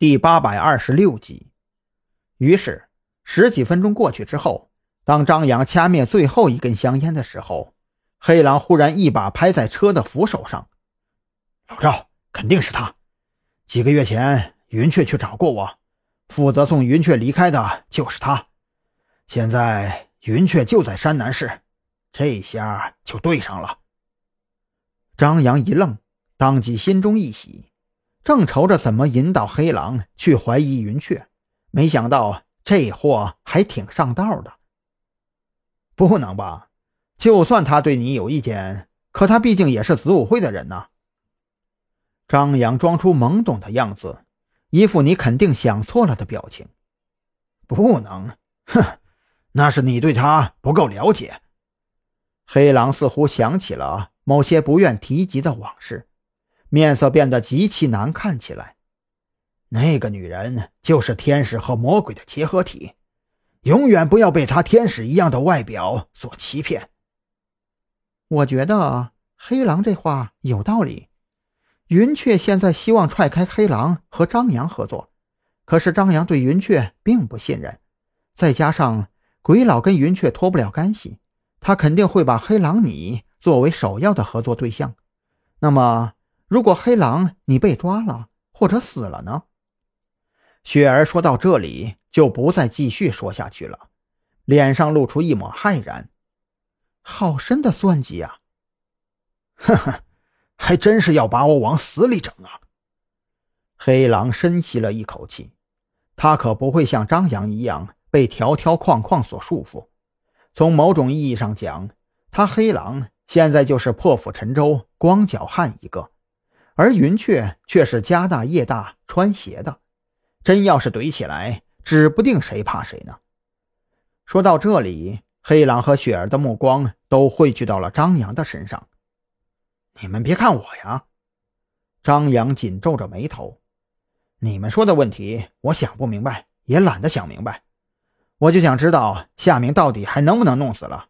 第八百二十六集。于是，十几分钟过去之后，当张扬掐灭最后一根香烟的时候，黑狼忽然一把拍在车的扶手上：“老赵，肯定是他！几个月前，云雀去找过我，负责送云雀离开的就是他。现在，云雀就在山南市，这下就对上了。”张扬一愣，当即心中一喜。正愁着怎么引导黑狼去怀疑云雀，没想到这货还挺上道的。不能吧？就算他对你有意见，可他毕竟也是子午会的人呐。张扬装出懵懂的样子，一副你肯定想错了的表情。不能，哼，那是你对他不够了解。黑狼似乎想起了某些不愿提及的往事。面色变得极其难看起来。那个女人就是天使和魔鬼的结合体，永远不要被她天使一样的外表所欺骗。我觉得黑狼这话有道理。云雀现在希望踹开黑狼和张扬合作，可是张扬对云雀并不信任，再加上鬼佬跟云雀脱不了干系，他肯定会把黑狼你作为首要的合作对象。那么。如果黑狼你被抓了或者死了呢？雪儿说到这里就不再继续说下去了，脸上露出一抹骇然。好深的算计啊！呵呵，还真是要把我往死里整啊！黑狼深吸了一口气，他可不会像张扬一样被条条框框所束缚。从某种意义上讲，他黑狼现在就是破釜沉舟、光脚汉一个。而云雀却是家大业大、穿鞋的，真要是怼起来，指不定谁怕谁呢。说到这里，黑狼和雪儿的目光都汇聚到了张扬的身上。你们别看我呀，张扬紧皱着眉头。你们说的问题，我想不明白，也懒得想明白。我就想知道夏明到底还能不能弄死了。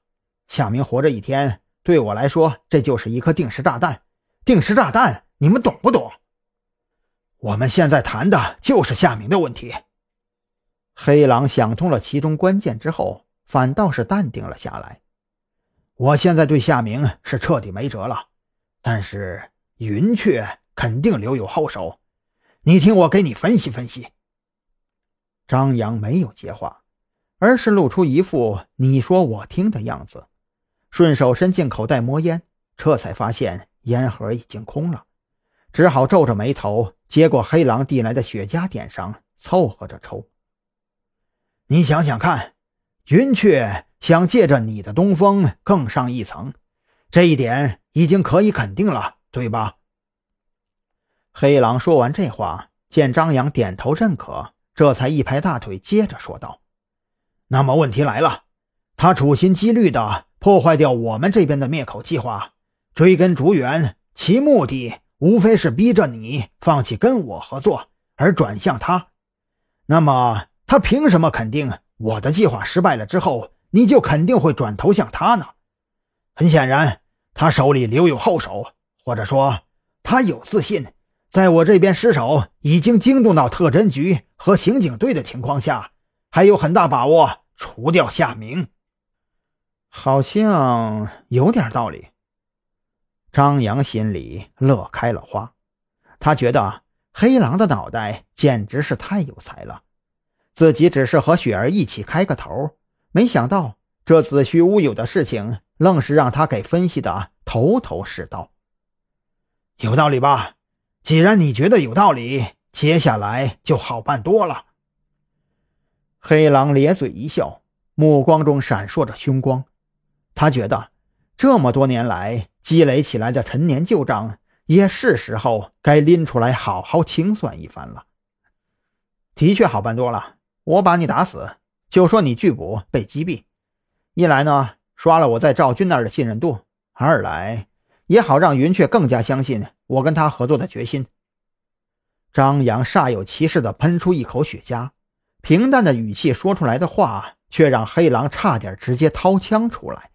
夏明活着一天，对我来说，这就是一颗定时炸弹。定时炸弹。你们懂不懂？我们现在谈的就是夏明的问题。黑狼想通了其中关键之后，反倒是淡定了下来。我现在对夏明是彻底没辙了，但是云雀肯定留有后手。你听我给你分析分析。张扬没有接话，而是露出一副你说我听的样子，顺手伸进口袋摸烟，这才发现烟盒已经空了。只好皱着眉头接过黑狼递来的雪茄，点上，凑合着抽。你想想看，云雀想借着你的东风更上一层，这一点已经可以肯定了，对吧？黑狼说完这话，见张扬点头认可，这才一拍大腿，接着说道：“那么问题来了，他处心积虑的破坏掉我们这边的灭口计划，追根逐源，其目的……”无非是逼着你放弃跟我合作，而转向他。那么他凭什么肯定我的计划失败了之后，你就肯定会转头向他呢？很显然，他手里留有后手，或者说他有自信，在我这边失手已经惊动到特侦局和刑警队的情况下，还有很大把握除掉夏明。好像有点道理。张扬心里乐开了花，他觉得黑狼的脑袋简直是太有才了。自己只是和雪儿一起开个头，没想到这子虚乌有的事情，愣是让他给分析的头头是道。有道理吧？既然你觉得有道理，接下来就好办多了。黑狼咧嘴一笑，目光中闪烁着凶光。他觉得这么多年来。积累起来的陈年旧账，也是时候该拎出来好好清算一番了。的确好办多了，我把你打死，就说你拒捕被击毙，一来呢刷了我在赵军那儿的信任度，二来也好让云雀更加相信我跟他合作的决心。张扬煞有其事地喷出一口雪茄，平淡的语气说出来的话，却让黑狼差点直接掏枪出来。